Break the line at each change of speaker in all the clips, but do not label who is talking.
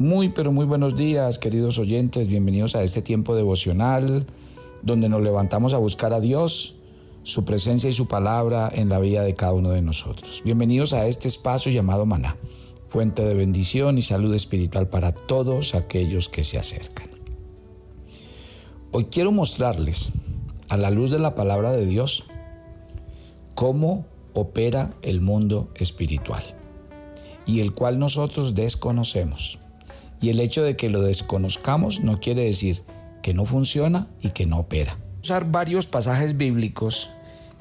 Muy, pero muy buenos días, queridos oyentes. Bienvenidos a este tiempo devocional donde nos levantamos a buscar a Dios, su presencia y su palabra en la vida de cada uno de nosotros. Bienvenidos a este espacio llamado Maná, fuente de bendición y salud espiritual para todos aquellos que se acercan. Hoy quiero mostrarles, a la luz de la palabra de Dios, cómo opera el mundo espiritual y el cual nosotros desconocemos. Y el hecho de que lo desconozcamos no quiere decir que no funciona y que no opera. Usar varios pasajes bíblicos,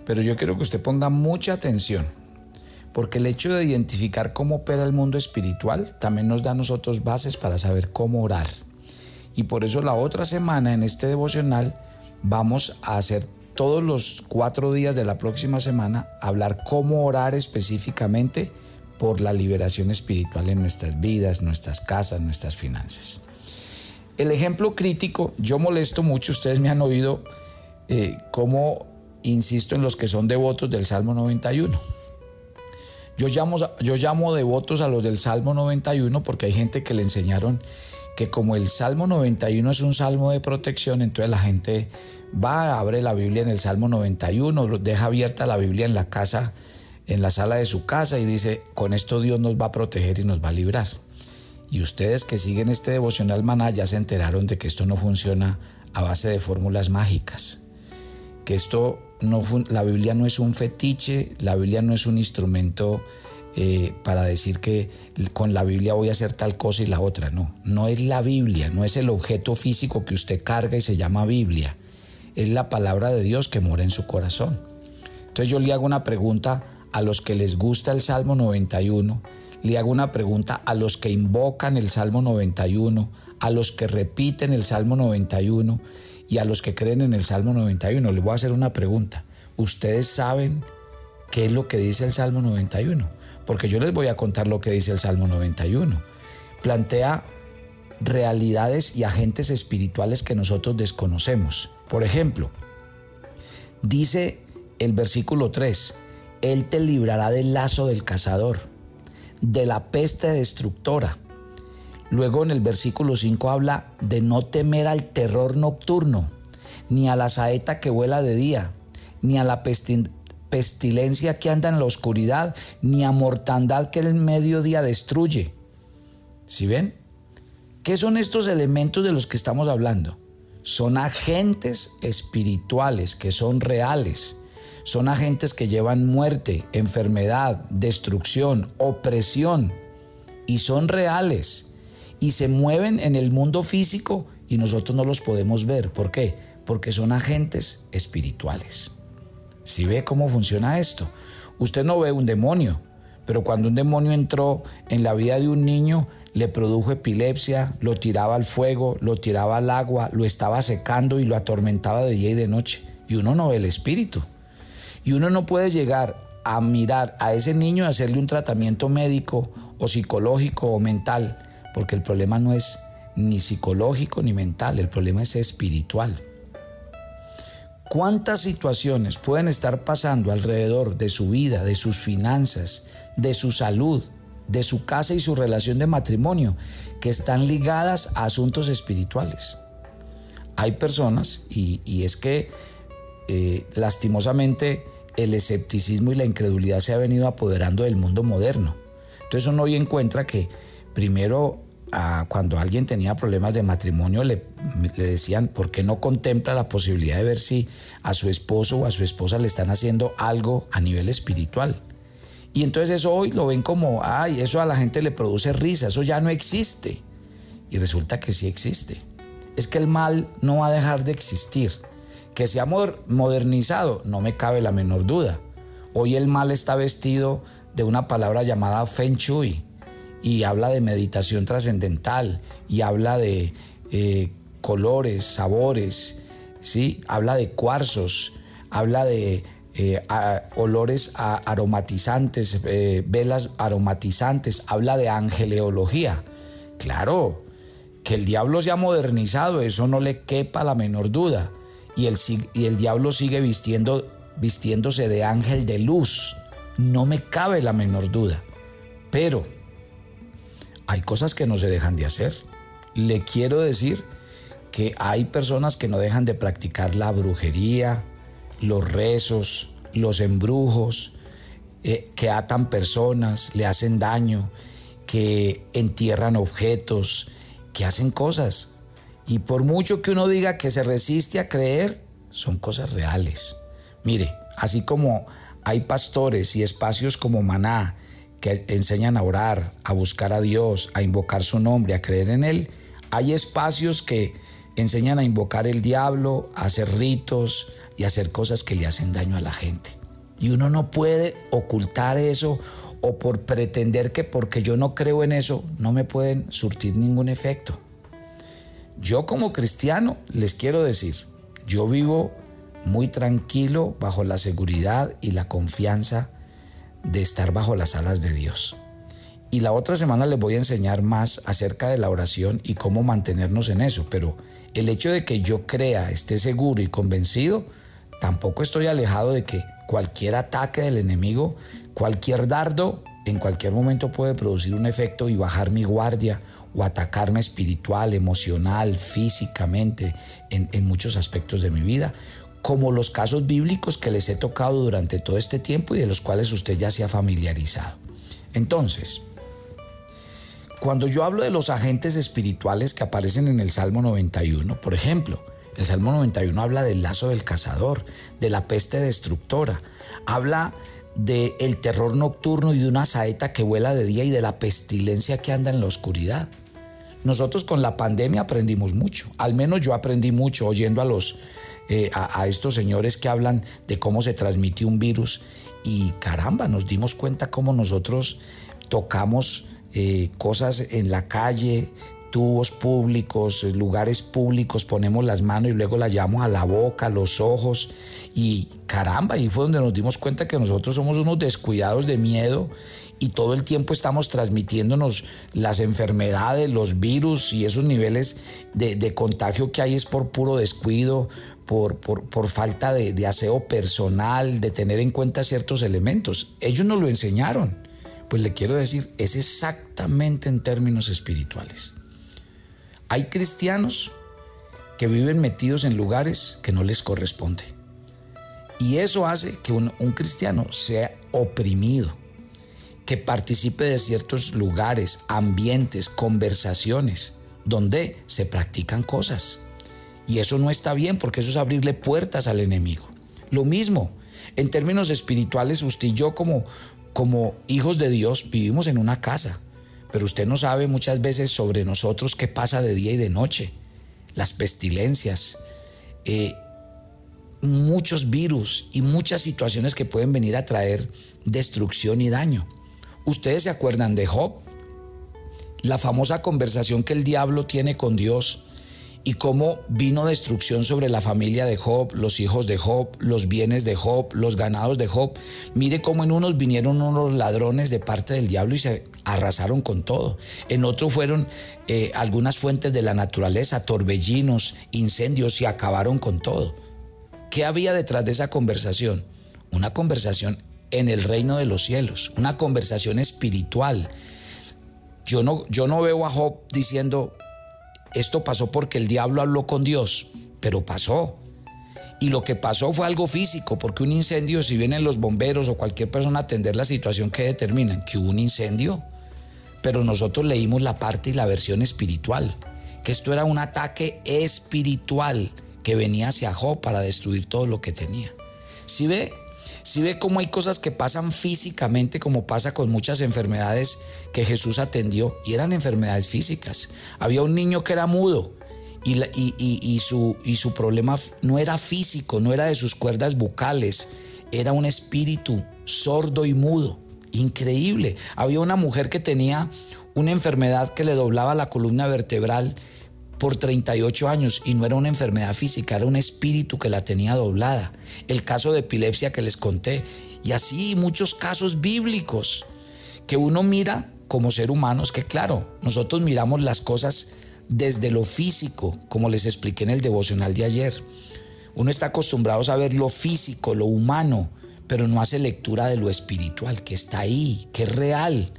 pero yo quiero que usted ponga mucha atención, porque el hecho de identificar cómo opera el mundo espiritual también nos da a nosotros bases para saber cómo orar. Y por eso la otra semana en este devocional vamos a hacer todos los cuatro días de la próxima semana, hablar cómo orar específicamente por la liberación espiritual en nuestras vidas, nuestras casas, nuestras finanzas. El ejemplo crítico, yo molesto mucho, ustedes me han oído eh, cómo insisto en los que son devotos del Salmo 91. Yo llamo, yo llamo devotos a los del Salmo 91 porque hay gente que le enseñaron que como el Salmo 91 es un salmo de protección, entonces la gente va, abre la Biblia en el Salmo 91, deja abierta la Biblia en la casa en la sala de su casa y dice, con esto Dios nos va a proteger y nos va a librar. Y ustedes que siguen este devocional maná ya se enteraron de que esto no funciona a base de fórmulas mágicas. Que esto no, la Biblia no es un fetiche, la Biblia no es un instrumento eh, para decir que con la Biblia voy a hacer tal cosa y la otra. No, no es la Biblia, no es el objeto físico que usted carga y se llama Biblia. Es la palabra de Dios que mora en su corazón. Entonces yo le hago una pregunta a los que les gusta el Salmo 91, le hago una pregunta a los que invocan el Salmo 91, a los que repiten el Salmo 91 y a los que creen en el Salmo 91. Les voy a hacer una pregunta. ¿Ustedes saben qué es lo que dice el Salmo 91? Porque yo les voy a contar lo que dice el Salmo 91. Plantea realidades y agentes espirituales que nosotros desconocemos. Por ejemplo, dice el versículo 3, él te librará del lazo del cazador, de la peste destructora. Luego en el versículo 5 habla de no temer al terror nocturno, ni a la saeta que vuela de día, ni a la pestilencia que anda en la oscuridad, ni a mortandad que el mediodía destruye. ¿Sí ven? ¿Qué son estos elementos de los que estamos hablando? Son agentes espirituales que son reales son agentes que llevan muerte, enfermedad, destrucción, opresión y son reales y se mueven en el mundo físico y nosotros no los podemos ver. ¿Por qué? Porque son agentes espirituales. Si ve cómo funciona esto, usted no ve un demonio, pero cuando un demonio entró en la vida de un niño, le produjo epilepsia, lo tiraba al fuego, lo tiraba al agua, lo estaba secando y lo atormentaba de día y de noche. Y uno no ve el espíritu. Y uno no puede llegar a mirar a ese niño y hacerle un tratamiento médico o psicológico o mental, porque el problema no es ni psicológico ni mental, el problema es espiritual. ¿Cuántas situaciones pueden estar pasando alrededor de su vida, de sus finanzas, de su salud, de su casa y su relación de matrimonio que están ligadas a asuntos espirituales? Hay personas, y, es que eh, lastimosamente el escepticismo y la incredulidad se ha venido apoderando del mundo moderno. Entonces uno hoy encuentra que primero cuando alguien tenía problemas de matrimonio le, le, decían, ¿por qué no contempla la posibilidad de ver si a su esposo o a su esposa le están haciendo algo a nivel espiritual? Y entonces eso hoy lo ven como, ay, eso a la gente le produce risa, eso ya no existe. Y resulta que sí existe. Es que el mal no va a dejar de existir. Que se ha modernizado, no me cabe la menor duda. Hoy el mal está vestido de una palabra llamada Feng Shui y habla de meditación trascendental y habla de eh, colores, sabores, ¿sí? habla de cuarzos, habla de eh, olores aromatizantes, eh, velas aromatizantes, habla de angeleología. Claro, que el diablo se ha modernizado, eso no le quepa la menor duda y el, diablo sigue vistiéndose de ángel de luz. No me cabe la menor duda. Pero hay cosas que no se dejan de hacer. Le quiero decir que hay personas que no dejan de practicar la brujería, los rezos, los embrujos, eh, que atan personas, le hacen daño, que entierran objetos, que hacen cosas. Y por mucho que uno diga que se resiste a creer, son cosas reales. Mire, así como hay pastores y espacios como Maná que enseñan a orar, a buscar a Dios, a invocar su nombre, a creer en Él, hay espacios que enseñan a invocar el diablo, a hacer ritos y a hacer cosas que le hacen daño a la gente. Y uno no puede ocultar eso o por pretender que porque yo no creo en eso no me pueden surtir ningún efecto. Yo como cristiano les quiero decir, yo vivo muy tranquilo bajo la seguridad y la confianza de estar bajo las alas de Dios. Y la otra semana les voy a enseñar más acerca de la oración y cómo mantenernos en eso, pero el hecho de que yo crea, esté seguro y convencido, tampoco estoy alejado de que cualquier ataque del enemigo, cualquier dardo, en cualquier momento puede producir un efecto y bajar mi guardia o atacarme espiritual, emocional, físicamente, en, muchos aspectos de mi vida, como los casos bíblicos que les he tocado durante todo este tiempo y de los cuales usted ya se ha familiarizado. Entonces, cuando yo hablo de los agentes espirituales que aparecen en el Salmo 91, por ejemplo, el Salmo 91 habla del lazo del cazador, de la peste destructora, habla del el terror nocturno y de una saeta que vuela de día y de la pestilencia que anda en la oscuridad. Nosotros con la pandemia aprendimos mucho, al menos yo aprendí mucho oyendo a los eh, a, estos señores que hablan de cómo se transmite un virus y caramba, nos dimos cuenta cómo nosotros tocamos eh, cosas en la calle, tubos públicos, lugares públicos, ponemos las manos y luego las llevamos a la boca, los ojos y caramba, ahí fue donde nos dimos cuenta que nosotros somos unos descuidados de miedo y todo el tiempo estamos transmitiéndonos las enfermedades, los virus y esos niveles de, contagio que hay es por puro descuido, por, por, falta de, de, aseo personal, de tener en cuenta ciertos elementos. Ellos nos lo enseñaron. Pues le quiero decir, es exactamente en términos espirituales. Hay cristianos que viven metidos en lugares que no les corresponde. Y eso hace que un cristiano sea oprimido que participe de ciertos lugares, ambientes, conversaciones, donde se practican cosas. Y eso no está bien porque eso es abrirle puertas al enemigo. Lo mismo, en términos espirituales, usted y yo como, como hijos de Dios vivimos en una casa, pero usted no sabe muchas veces sobre nosotros qué pasa de día y de noche, las pestilencias, eh, muchos virus y muchas situaciones que pueden venir a traer destrucción y daño. ¿Ustedes se acuerdan de Job? La famosa conversación que el diablo tiene con Dios y cómo vino destrucción sobre la familia de Job, los hijos de Job, los bienes de Job, los ganados de Job. Mire cómo en unos vinieron unos ladrones de parte del diablo y se arrasaron con todo. En otro fueron eh, algunas fuentes de la naturaleza, torbellinos, incendios y acabaron con todo. ¿Qué había detrás de esa conversación? Una conversación en el reino de los cielos, una conversación espiritual. Yo no, yo no veo a Job diciendo, esto pasó porque el diablo habló con Dios, pero pasó. Y lo que pasó fue algo físico, porque un incendio, si vienen los bomberos o cualquier persona a atender la situación que determinan que hubo un incendio, pero nosotros leímos la parte y la versión espiritual, que esto era un ataque espiritual que venía hacia Job para destruir todo lo que tenía. Si ve, si ve cómo hay cosas que pasan físicamente, como pasa con muchas enfermedades que Jesús atendió, y eran enfermedades físicas. Había un niño que era mudo y, su, y su problema no era físico, no era de sus cuerdas bucales, era un espíritu sordo y mudo. Increíble. Había una mujer que tenía una enfermedad que le doblaba la columna vertebral por 38 años y no era una enfermedad física, era un espíritu que la tenía doblada. El caso de epilepsia que les conté y así muchos casos bíblicos que uno mira como ser humano, es que claro, nosotros miramos las cosas desde lo físico, como les expliqué en el devocional de ayer. Uno está acostumbrado a ver lo físico, lo humano, pero no hace lectura de lo espiritual, que está ahí, que es real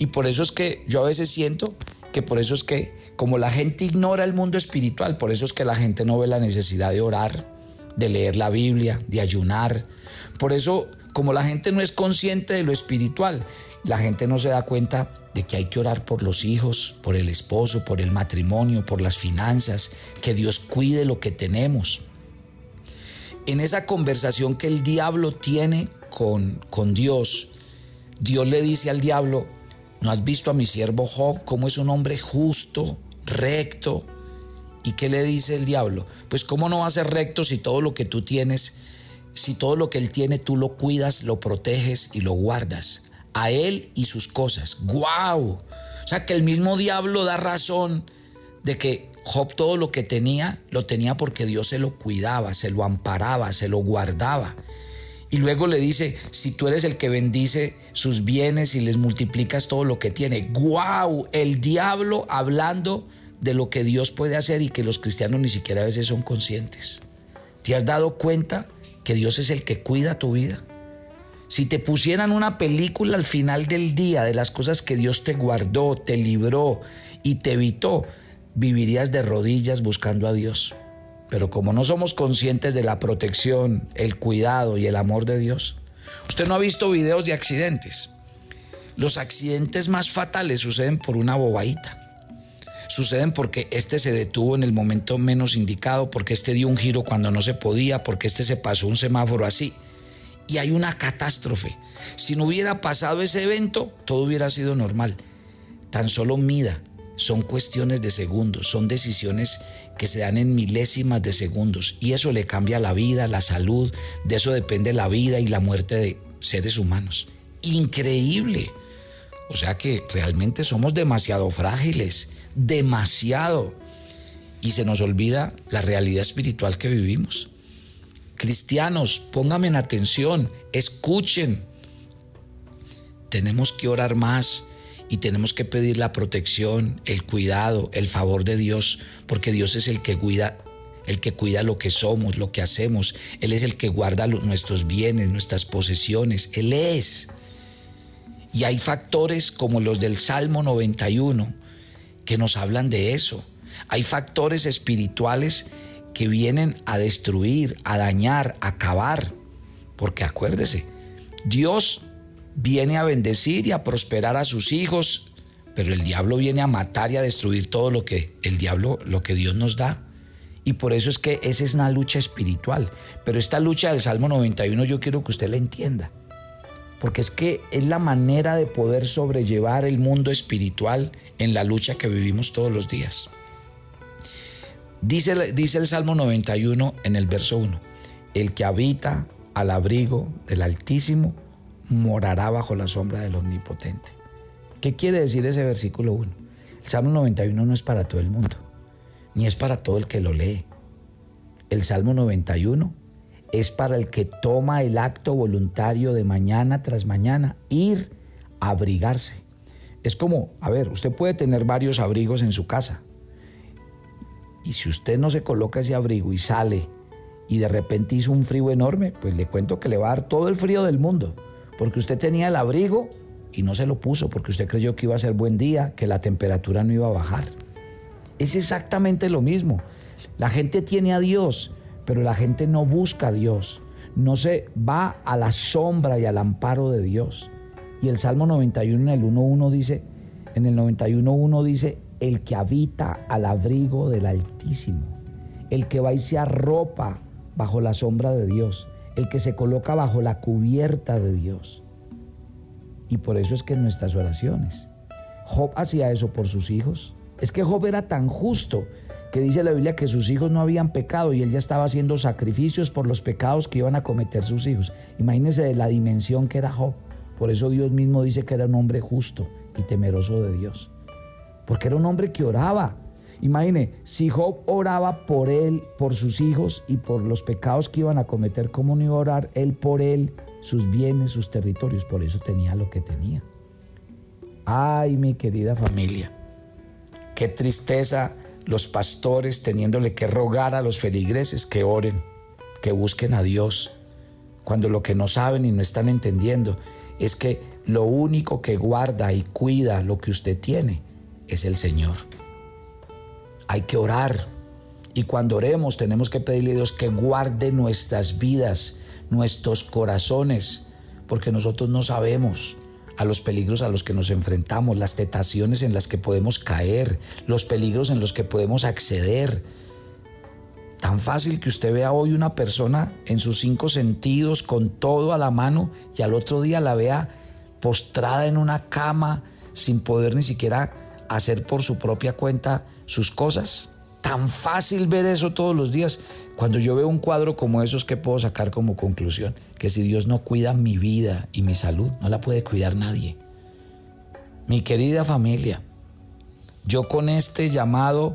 Y por eso es que yo a veces siento que por eso es que como la gente ignora el mundo espiritual, por eso es que la gente no ve la necesidad de orar, de leer la Biblia, de ayunar. Por eso, como la gente no es consciente de lo espiritual, la gente no se da cuenta de que hay que orar por los hijos, por el esposo, por el matrimonio, por las finanzas, que Dios cuide lo que tenemos. En esa conversación que el diablo tiene con, con Dios, Dios le dice al diablo, ¿no has visto a mi siervo Job cómo es un hombre justo, recto? ¿Y qué le dice el diablo? Pues cómo no va a ser recto si todo lo que tú tienes, si todo lo que él tiene tú lo cuidas, lo proteges y lo guardas a él y sus cosas. ¡Guau! O sea que el mismo diablo da razón de que Job todo lo que tenía lo tenía porque Dios se lo cuidaba, se lo amparaba, se lo guardaba. Y luego le dice, si tú eres el que bendice sus bienes y les multiplicas todo lo que tiene. ¡Guau! El diablo hablando de lo que Dios puede hacer y que los cristianos ni siquiera a veces son conscientes. ¿Te has dado cuenta que Dios es el que cuida tu vida? Si te pusieran una película al final del día de las cosas que Dios te guardó, te libró y te evitó, vivirías de rodillas buscando a Dios. Pero como no somos conscientes de la protección, el cuidado y el amor de Dios, usted no ha visto videos de accidentes. Los accidentes más fatales suceden por una bobadita. Suceden porque este se detuvo en el momento menos indicado, porque este dio un giro cuando no se podía, porque este se pasó un semáforo así y hay una catástrofe. Si no hubiera pasado ese evento, todo hubiera sido normal. Tan solo mida, son cuestiones de segundos, son decisiones que se dan en milésimas de segundos y eso le cambia la vida, la salud, de eso depende la vida y la muerte de seres humanos. Increíble. O sea que realmente somos demasiado frágiles, demasiado. Y se nos olvida la realidad espiritual que vivimos. Cristianos, pónganme en atención, escuchen. Tenemos que orar más y tenemos que pedir la protección, el cuidado, el favor de Dios, porque Dios es el que cuida el que cuida lo que somos, lo que hacemos. Él es el que guarda nuestros bienes, nuestras posesiones. Él es. Y hay factores como los del Salmo 91 que nos hablan de eso. Hay factores espirituales que vienen a destruir, a dañar, a acabar. Porque acuérdese, Dios viene a bendecir y a prosperar a sus hijos, pero el diablo viene a matar y a destruir todo lo que el diablo, lo que Dios nos da. Y por eso es que esa es una lucha espiritual. Pero esta lucha del Salmo 91 yo quiero que usted la entienda. Porque es que es la manera de poder sobrellevar el mundo espiritual en la lucha que vivimos todos los días. Dice, dice el Salmo 91 en el verso 1, el que habita al abrigo del Altísimo morará bajo la sombra del Omnipotente. ¿Qué quiere decir ese versículo 1? El Salmo 91 no es para todo el mundo, ni es para todo el que lo lee. El Salmo 91 es para el que toma el acto voluntario de mañana tras mañana ir a abrigarse. Es como, a ver, usted puede tener varios abrigos en su casa, y si usted no se coloca ese abrigo y sale y de repente hizo un frío enorme, pues le cuento que le va a dar todo el frío del mundo, porque usted tenía el abrigo y no se lo puso, porque usted creyó que iba a ser buen día, que la temperatura no iba a bajar. Es exactamente lo mismo. La gente tiene a Dios, pero la gente no busca a Dios, no se va a la sombra y al amparo de Dios. Y el Salmo 91 en el 1.1 dice, en el 91.1 dice, el que habita al abrigo del Altísimo, el que va y se arropa bajo la sombra de Dios, el que se coloca bajo la cubierta de Dios. Y por eso es que en nuestras oraciones, Job hacía eso por sus hijos. Es que Job era tan justo que dice la Biblia que sus hijos no habían pecado y él ya estaba haciendo sacrificios por los pecados que iban a cometer sus hijos. Imagínense de la dimensión que era Job. Por eso Dios mismo dice que era un hombre justo y temeroso de Dios porque era un hombre que oraba. Imagine, si Job oraba por él, por sus hijos y por los pecados que iban a cometer, ¿cómo no iba a orar él por él, sus bienes, sus territorios? Por eso tenía lo que tenía. Ay, mi querida familia, qué tristeza los pastores teniéndole que rogar a los feligreses que oren, que busquen a Dios, cuando lo que no saben y no están entendiendo es que lo único que guarda y cuida lo que usted tiene es el Señor. Hay que orar. Y cuando oremos tenemos que pedirle a Dios que guarde nuestras vidas, nuestros corazones, porque nosotros no sabemos a los peligros a los que nos enfrentamos, las tentaciones en las que podemos caer, los peligros en los que podemos acceder. Tan fácil que usted vea hoy una persona en sus cinco sentidos, con todo a la mano, y al otro día la vea postrada en una cama, sin poder ni siquiera hacer por su propia cuenta sus cosas. Tan fácil ver eso todos los días. Cuando yo veo un cuadro como esos, ¿qué puedo sacar como conclusión? Que si Dios no cuida mi vida y mi salud, no la puede cuidar nadie. Mi querida familia, yo con este llamado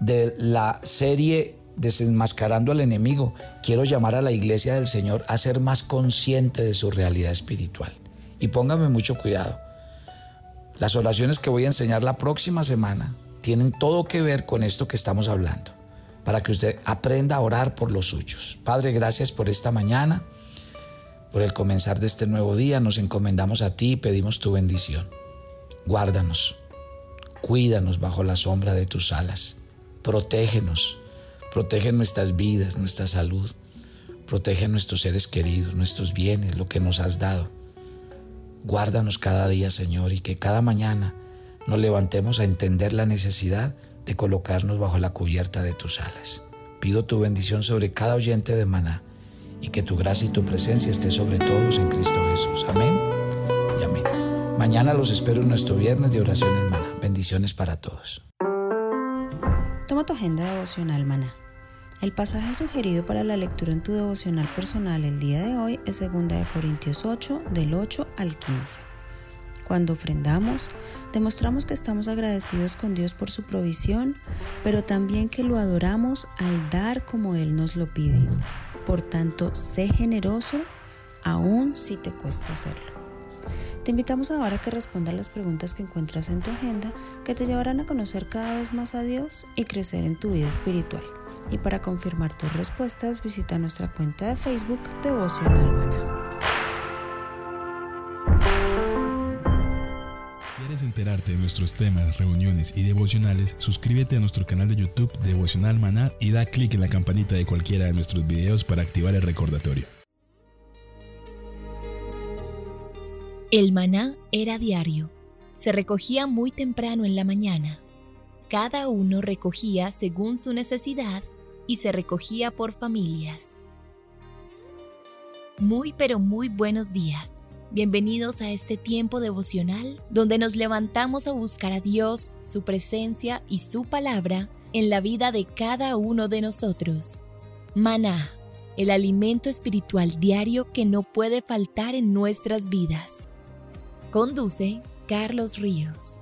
de la serie Desenmascarando al enemigo, quiero llamar a la iglesia del Señor a ser más consciente de su realidad espiritual. Y póngame mucho cuidado. Las oraciones que voy a enseñar la próxima semana tienen todo que ver con esto que estamos hablando, para que usted aprenda a orar por los suyos. Padre, gracias por esta mañana, por el comenzar de este nuevo día. Nos encomendamos a ti y pedimos tu bendición. Guárdanos, cuídanos bajo la sombra de tus alas, protégenos, protege nuestras vidas, nuestra salud, protege nuestros seres queridos, nuestros bienes, lo que nos has dado. Guárdanos cada día, Señor, y que cada mañana nos levantemos a entender la necesidad de colocarnos bajo la cubierta de tus alas. Pido tu bendición sobre cada oyente de Maná y que tu gracia y tu presencia esté sobre todos en Cristo Jesús. Amén y amén. Mañana los espero en nuestro viernes de oración Maná. Bendiciones para todos.
Toma tu agenda devocional Maná. El pasaje sugerido para la lectura en tu devocional personal el día de hoy es 2 Corintios 8 del 8 al 15. Cuando ofrendamos, demostramos que estamos agradecidos con Dios por su provisión, pero también que lo adoramos al dar como Él nos lo pide. Por tanto, sé generoso aun si te cuesta hacerlo. Te invitamos ahora a que respondas las preguntas que encuentras en tu agenda que te llevarán a conocer cada vez más a Dios y crecer en tu vida espiritual. Y para confirmar tus respuestas, visita nuestra cuenta de Facebook Devoción Almana.
enterarte de nuestros temas, reuniones y devocionales, suscríbete a nuestro canal de YouTube Devocional Maná y da clic en la campanita de cualquiera de nuestros videos para activar el recordatorio.
El maná era diario. Se recogía muy temprano en la mañana. Cada uno recogía según su necesidad y se recogía por familias. Muy pero muy buenos días. Bienvenidos a este tiempo devocional donde nos levantamos a buscar a Dios, su presencia y su palabra en la vida de cada uno de nosotros. Maná, el alimento espiritual diario que no puede faltar en nuestras vidas. Conduce Carlos Ríos.